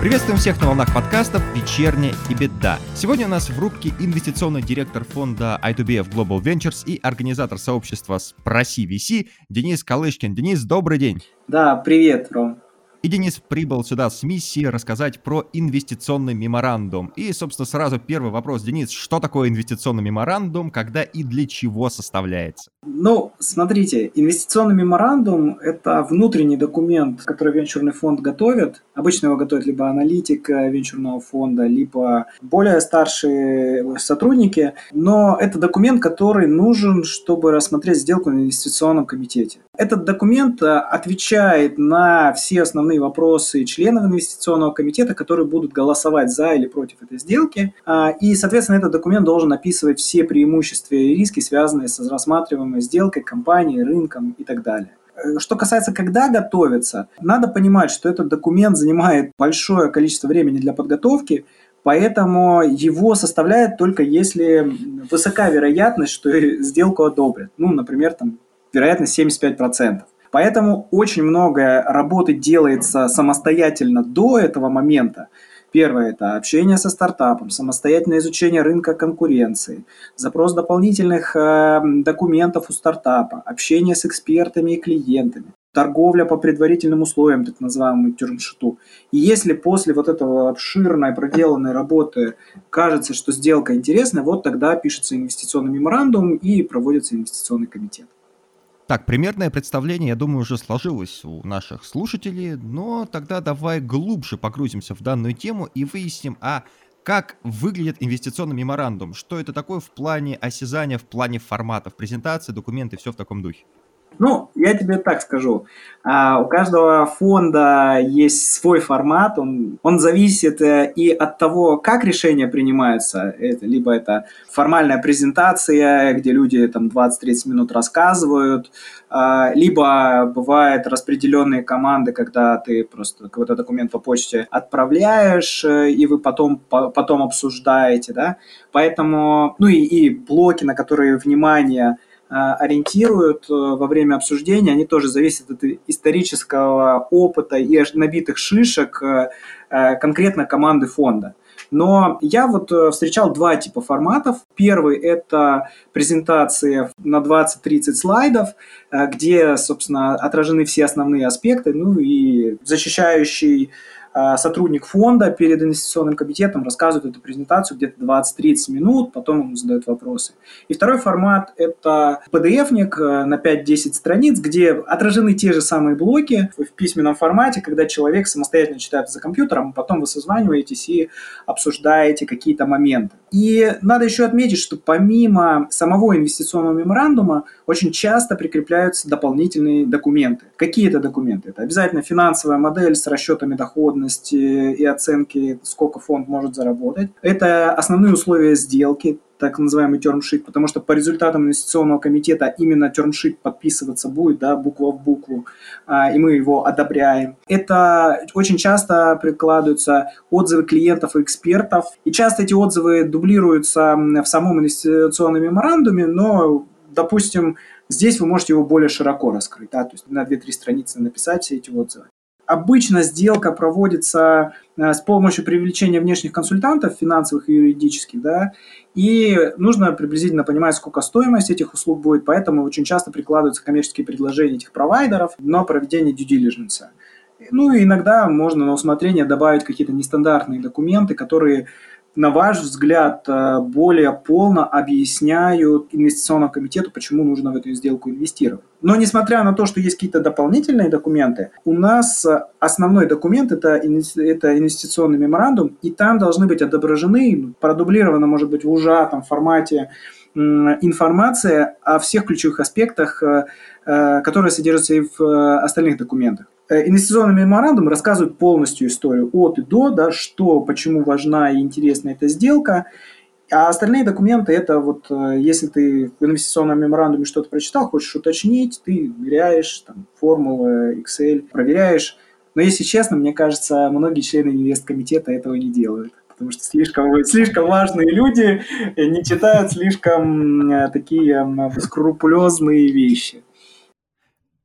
Приветствуем всех на волнах подкастов «Вечерняя и беда». Сегодня у нас в рубке инвестиционный директор фонда I2BF Global Ventures и организатор сообщества «Спроси VC» Денис Калышкин. Денис, добрый день. Да, привет, Ром. И Денис прибыл сюда с миссией рассказать про инвестиционный меморандум. И, собственно, сразу первый вопрос. Денис, что такое инвестиционный меморандум, когда и для чего составляется? Ну, смотрите, инвестиционный меморандум – это внутренний документ, который венчурный фонд готовит. Обычно его готовит либо аналитик э, венчурного фонда, либо более старшие сотрудники. Но это документ, который нужен, чтобы рассмотреть сделку на инвестиционном комитете. Этот документ э, отвечает на все основные вопросы членов инвестиционного комитета, которые будут голосовать за или против этой сделки. А, и, соответственно, этот документ должен описывать все преимущества и риски, связанные с рассматриваемой сделкой, компанией, рынком и так далее. Э, что касается, когда готовится, надо понимать, что этот документ занимает большое количество времени для подготовки, Поэтому его составляет только если высока вероятность, что сделку одобрят. Ну, например, там вероятность 75%. Поэтому очень много работы делается самостоятельно до этого момента. Первое – это общение со стартапом, самостоятельное изучение рынка конкуренции, запрос дополнительных э, документов у стартапа, общение с экспертами и клиентами, торговля по предварительным условиям, так называемому термшиту. И если после вот этого обширной проделанной работы кажется, что сделка интересная, вот тогда пишется инвестиционный меморандум и проводится инвестиционный комитет. Так, примерное представление, я думаю, уже сложилось у наших слушателей, но тогда давай глубже погрузимся в данную тему и выясним, а как выглядит инвестиционный меморандум, что это такое в плане осязания, в плане форматов, презентации, документы, все в таком духе. Ну, я тебе так скажу. А, у каждого фонда есть свой формат, он, он зависит э, и от того, как решения принимаются. Это, либо это формальная презентация, где люди там 20-30 минут рассказывают, а, либо бывают распределенные команды, когда ты просто какой-то документ по почте отправляешь, э, и вы потом, потом обсуждаете, да. Поэтому, ну и, и блоки, на которые внимание ориентируют э, во время обсуждения, они тоже зависят от исторического опыта и набитых шишек э, э, конкретно команды фонда. Но я вот встречал два типа форматов. Первый – это презентация на 20-30 слайдов, где, собственно, отражены все основные аспекты, ну и защищающий сотрудник фонда перед инвестиционным комитетом рассказывает эту презентацию где-то 20-30 минут, потом ему задают вопросы. И второй формат – это PDF-ник э, на 5-10 страниц, где отражены те же самые блоки в письменном формате, когда человек самостоятельно читает за компьютером, а потом вы созваниваетесь и обсуждаете какие-то моменты. И надо еще отметить, что помимо самого инвестиционного меморандума очень часто прикрепляются дополнительные документы. Какие это документы? Это обязательно финансовая модель с расчетами доходности и оценки, сколько фонд может заработать. Это основные условия сделки, так называемый термшит, потому что по результатам инвестиционного комитета именно термшит подписываться будет, да, буква в букву, а, и мы его одобряем. Это очень часто прикладываются отзывы клиентов и экспертов, и часто эти отзывы дублируются в самом инвестиционном меморандуме, но, допустим, Здесь вы можете его более широко раскрыть, да, то есть на 2-3 страницы написать все эти отзывы. Обычно сделка проводится э, с помощью привлечения внешних консультантов, финансовых и юридических, да, и нужно приблизительно понимать, сколько стоимость этих услуг будет, поэтому очень часто прикладываются коммерческие предложения этих провайдеров на проведение due diligence. Ну и иногда можно на усмотрение добавить какие-то нестандартные документы, которые на ваш взгляд, э, более полно объясняют инвестиционному комитету, почему нужно в эту сделку инвестировать. Но несмотря на то, что есть какие-то дополнительные документы, у нас основной документ это, это инвестиционный меморандум, и там должны быть отображены, продублировано, может быть, в ужатом формате информация о всех ключевых аспектах, э, э, которые содержатся и в остальных документах. Э, инвестиционный меморандум рассказывает полностью историю от и до, да, что, почему важна и интересна эта сделка. А остальные документы это вот, э, если ты в инвестиционном меморандуме что-то прочитал, хочешь уточнить, ты веряешь, там, формулы, Excel, проверяешь. Но если честно, мне кажется, многие члены инвесткомитета этого не делают потому что слишком, слишком важные люди не читают слишком э, такие скрупулезные вещи.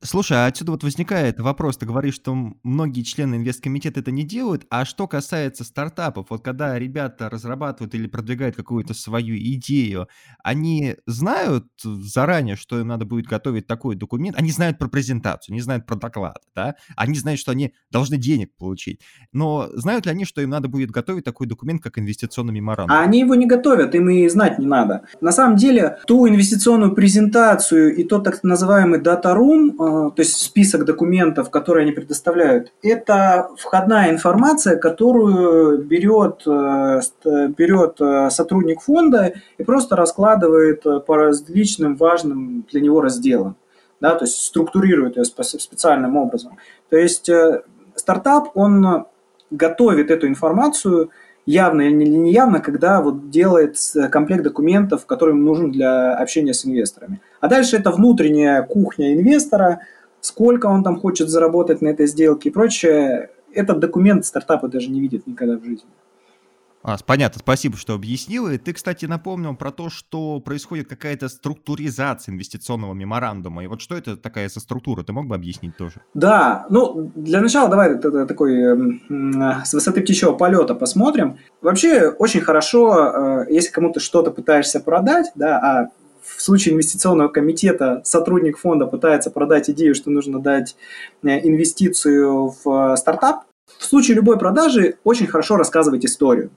Слушай, а отсюда вот возникает вопрос. Ты говоришь, что многие члены инвесткомитета это не делают, а что касается стартапов, вот когда ребята разрабатывают или продвигают какую-то свою идею, они знают заранее, что им надо будет готовить такой документ, они знают про презентацию, не знают про доклад, да, они знают, что они должны денег получить, но знают ли они, что им надо будет готовить такой документ, как инвестиционный меморандум? А они его не готовят, им и знать не надо. На самом деле, ту инвестиционную презентацию и тот так называемый Э, то есть список документов, которые они предоставляют, это входная информация, которую берет, э, берет э, сотрудник фонда и просто раскладывает по различным важным для него разделам. Да, то есть структурирует ее специальным образом. То есть стартап, он готовит эту информацию явно или неявно, когда вот делает комплект документов, который ему нужен для общения с инвесторами. А дальше это внутренняя кухня инвестора, сколько он там хочет заработать на этой сделке и прочее. Этот документ стартапы даже не видят никогда в жизни. А, понятно, спасибо, что объяснил. И ты, кстати, напомнил про то, что происходит какая-то структуризация инвестиционного меморандума. И вот что это такая за структура? Ты мог бы объяснить тоже? Да, ну, для начала давай такой э, с высоты птичьего полета посмотрим. Вообще, очень хорошо, э, если кому-то что-то пытаешься продать, да, а в случае инвестиционного комитета сотрудник фонда пытается продать идею, что нужно дать э, инвестицию в стартап, в случае любой продажи очень хорошо рассказывать историю.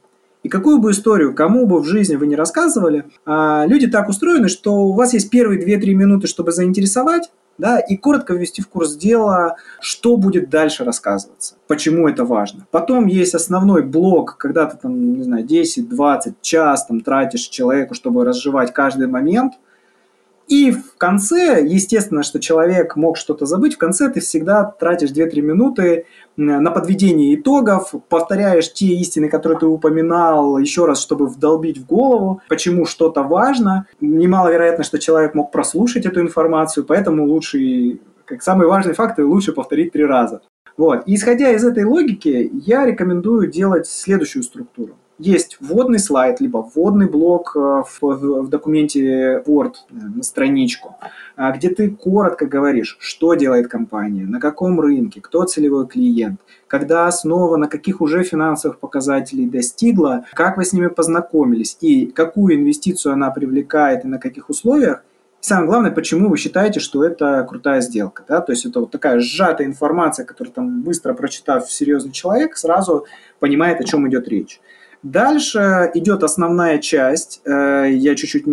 И какую бы историю, кому бы в жизни вы не рассказывали, а, люди так устроены, что у вас есть первые 2-3 минуты, чтобы заинтересовать, да, и коротко ввести в курс дела, что будет дальше рассказываться, почему это важно. Потом есть основной блок, когда ты там, не знаю, 10-20 час там тратишь человеку, чтобы разжевать каждый момент – и в конце, естественно, что человек мог что-то забыть, в конце ты всегда тратишь 2-3 минуты на подведение итогов, повторяешь те истины, которые ты упоминал, еще раз, чтобы вдолбить в голову, почему что-то важно. Немаловероятно, что человек мог прослушать эту информацию, поэтому лучше, как самый важный факт, лучше повторить три раза. Вот. И исходя из этой логики, я рекомендую делать следующую структуру есть вводный слайд, либо вводный блок э, в, в, документе Word э, на страничку, а, где ты коротко говоришь, что делает компания, на каком рынке, кто целевой клиент, когда основа, на каких уже финансовых показателей достигла, как вы с ними познакомились и какую инвестицию она привлекает и на каких условиях, самое главное, почему вы считаете, что это крутая сделка. Да? То есть это вот такая сжатая информация, которую там быстро прочитав серьезный человек, сразу понимает, о чем идет речь. Дальше идет основная часть. Э, я чуть-чуть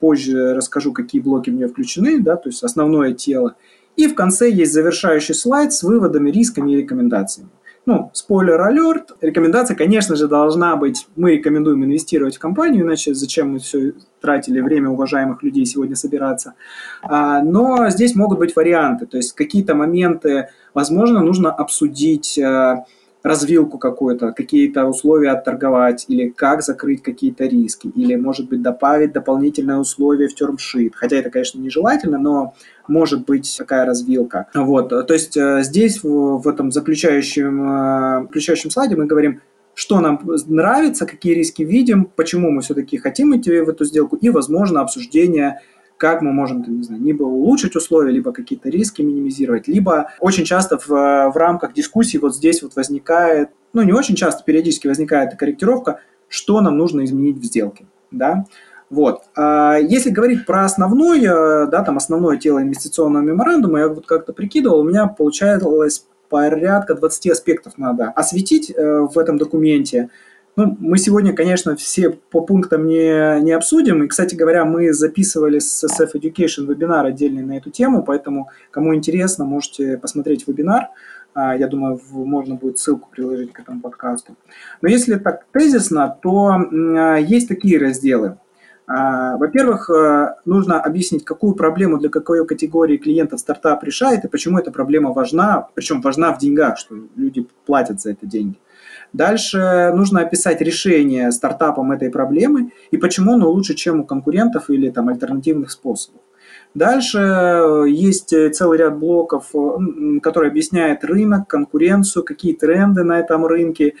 позже расскажу, какие блоки в нее включены, да, то есть основное тело. И в конце есть завершающий слайд с выводами, рисками и рекомендациями. Ну, спойлер алерт. Рекомендация, конечно же, должна быть, мы рекомендуем инвестировать в компанию, иначе зачем мы все тратили время уважаемых людей сегодня собираться. А, но здесь могут быть варианты, то есть какие-то моменты, возможно, нужно обсудить э, развилку какую-то, какие-то условия отторговать, или как закрыть какие-то риски, или, может быть, добавить дополнительное условие в термшит. Хотя это, конечно, нежелательно, но может быть такая развилка. Вот, то есть э, здесь, в, этом заключающем, э, заключающем слайде мы говорим, что нам нравится, какие риски видим, почему мы все-таки хотим идти в эту сделку, и, возможно, обсуждение как мы можем, не знаю, либо улучшить условия, либо какие-то риски минимизировать, либо очень часто в, в рамках дискуссии вот здесь вот возникает, ну не очень часто, периодически возникает корректировка, что нам нужно изменить в сделке, да. Вот. А если говорить про основное, да, там основное тело инвестиционного меморандума, я вот как-то прикидывал, у меня получалось порядка 20 аспектов надо осветить э, в этом документе. Ну, мы сегодня, конечно, все по пунктам не, не обсудим. И, кстати говоря, мы записывали с SF Education вебинар отдельный на эту тему, поэтому, кому интересно, можете посмотреть вебинар. А, я думаю, можно будет ссылку приложить к этому подкасту. Но если так тезисно, то есть такие разделы. А, во-первых, э, нужно объяснить, какую проблему для какой категории клиентов стартап решает и почему эта проблема важна, причем важна в деньгах, что люди платят за это деньги. Дальше нужно описать решение стартапом этой проблемы и почему оно лучше, чем у конкурентов или там альтернативных способов. Дальше э, есть э, целый ряд блоков, э, который объясняет рынок, конкуренцию, какие тренды на этом рынке,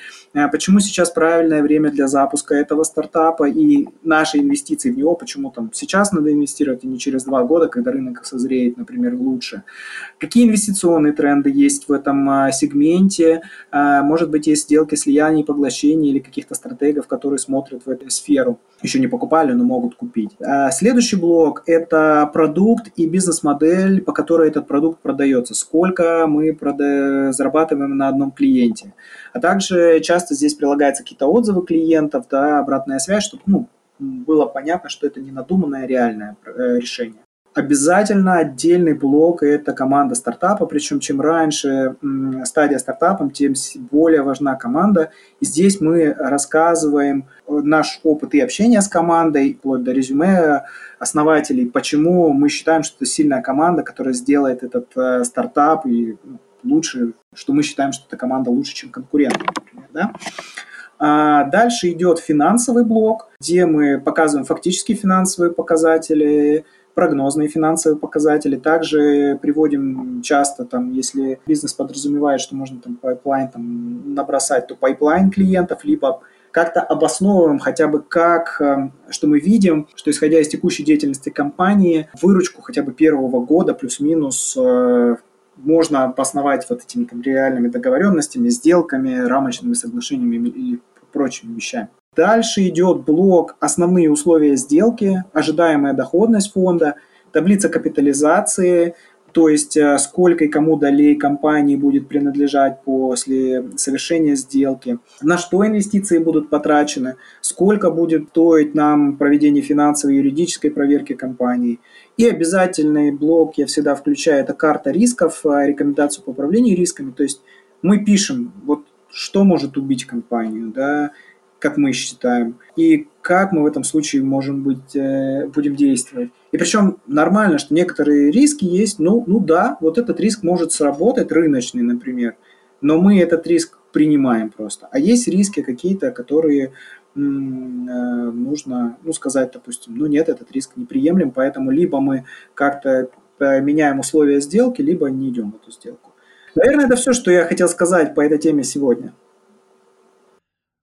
почему сейчас правильное время для запуска этого стартапа и наши инвестиции в него, почему там сейчас надо инвестировать, и не через два года, когда рынок созреет, например, лучше. Какие инвестиционные тренды есть в этом сегменте, может быть, есть сделки слияний, поглощений или каких-то стратегов, которые смотрят в эту сферу. Еще не покупали, но могут купить. Следующий блок – это продукт, продукт и бизнес-модель, по которой этот продукт продается, сколько мы прода- зарабатываем на одном клиенте. А также часто здесь прилагаются какие-то отзывы клиентов, да, обратная связь, чтобы ну, было понятно, что это не надуманное, реальное э, решение обязательно отдельный блок – это команда стартапа, причем чем раньше стадия стартапа, тем более важна команда. И здесь мы рассказываем э, наш опыт и общения с командой, вплоть до резюме основателей, почему мы считаем, что это сильная команда, которая сделает этот э, стартап и ну, лучше, что мы считаем, что эта команда лучше, чем конкурент, например, да? А дальше идет финансовый блок, где мы показываем фактические финансовые показатели, прогнозные финансовые показатели. Также приводим часто, там, если бизнес подразумевает, что можно там pipeline там, набросать, то pipeline клиентов, либо как-то обосновываем хотя бы как, э, что мы видим, что исходя из текущей деятельности компании, выручку хотя бы первого года плюс-минус э, можно обосновать вот этими там, реальными договоренностями, сделками, рамочными соглашениями или прочими вещами. Дальше идет блок «Основные условия сделки», ожидаемая доходность фонда, таблица капитализации, то есть э, сколько и кому долей компании будет принадлежать после совершения сделки, на что инвестиции будут потрачены, сколько будет стоить нам проведение финансовой и юридической проверки компании. И обязательный блок я всегда включаю, это карта рисков, э, рекомендацию по управлению рисками, то есть мы пишем, вот что может убить компанию, да, как мы считаем, и как мы в этом случае можем быть, э, будем действовать. И причем нормально, что некоторые риски есть, ну, ну да, вот этот риск может сработать, рыночный, например, но мы этот риск принимаем просто. А есть риски какие-то, которые э, нужно, ну, сказать, допустим, ну, нет, этот риск неприемлем, поэтому либо мы как-то меняем условия сделки, либо не идем в эту сделку. Наверное, это все, что я хотел сказать по этой теме сегодня.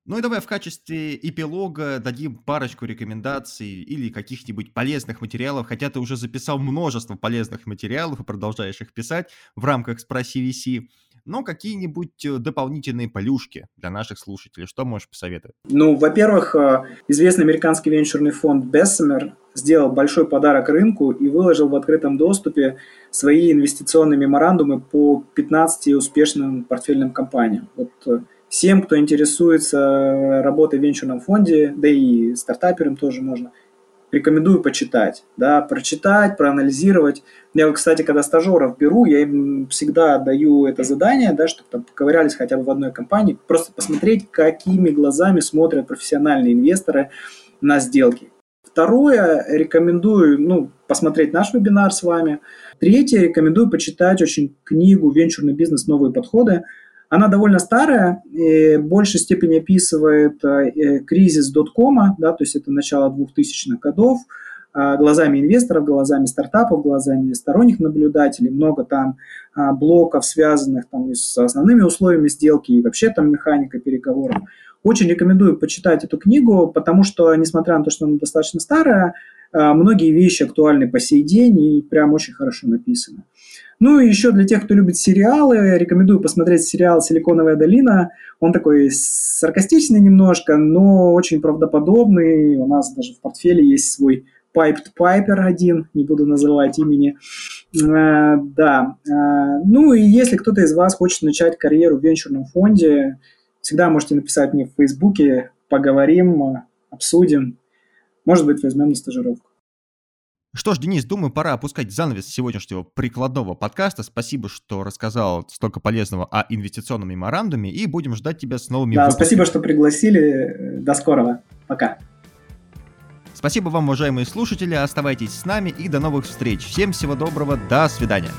Ну и давай в качестве эпилога дадим парочку рекомендаций или каких-нибудь полезных материалов, хотя ты уже записал множество полезных материалов и продолжаешь их писать в рамках «Спроси VC», но какие-нибудь э, дополнительные полюшки для наших слушателей, что можешь посоветовать? Ну, во-первых, э, известный американский венчурный фонд Bessemer сделал большой подарок рынку и выложил в открытом доступе свои инвестиционные меморандумы по 15 успешным портфельным компаниям. Вот э, Всем, кто интересуется работой в венчурном фонде, да и стартаперам тоже можно, рекомендую почитать, да, прочитать, проанализировать. Я, кстати, когда стажеров беру, я им всегда даю это задание, да, чтобы там поковырялись хотя бы в одной компании, просто посмотреть, какими глазами смотрят профессиональные инвесторы на сделки. Второе, рекомендую, ну, посмотреть наш вебинар с вами. Третье, рекомендую почитать очень книгу «Венчурный бизнес. Новые подходы». Она довольно старая, и в большей степени описывает э, кризис доткома, да, то есть это начало 2000-х годов, э, глазами инвесторов, глазами стартапов, глазами сторонних наблюдателей. Много там э, блоков, связанных там с основными условиями сделки и вообще там механика переговоров. Очень рекомендую почитать эту книгу, потому что, несмотря на то, что она достаточно старая, многие вещи актуальны по сей день и прям очень хорошо написаны. Ну и еще для тех, кто любит сериалы, рекомендую посмотреть сериал «Силиконовая долина». Он такой саркастичный немножко, но очень правдоподобный. У нас даже в портфеле есть свой Piped Piper один, не буду называть имени. Э, да. Э, ну и если кто-то из вас хочет начать карьеру в венчурном фонде, всегда можете написать мне в Фейсбуке, поговорим, обсудим. Может быть, возьмем на стажировку. Что ж, Денис, думаю, пора опускать занавес сегодняшнего прикладного подкаста. Спасибо, что рассказал столько полезного о инвестиционном меморандуме, и будем ждать тебя с новыми Да, выпусками. спасибо, что пригласили. До скорого. Пока. Спасибо вам, уважаемые слушатели. Оставайтесь с нами и до новых встреч. Всем всего доброго. До свидания.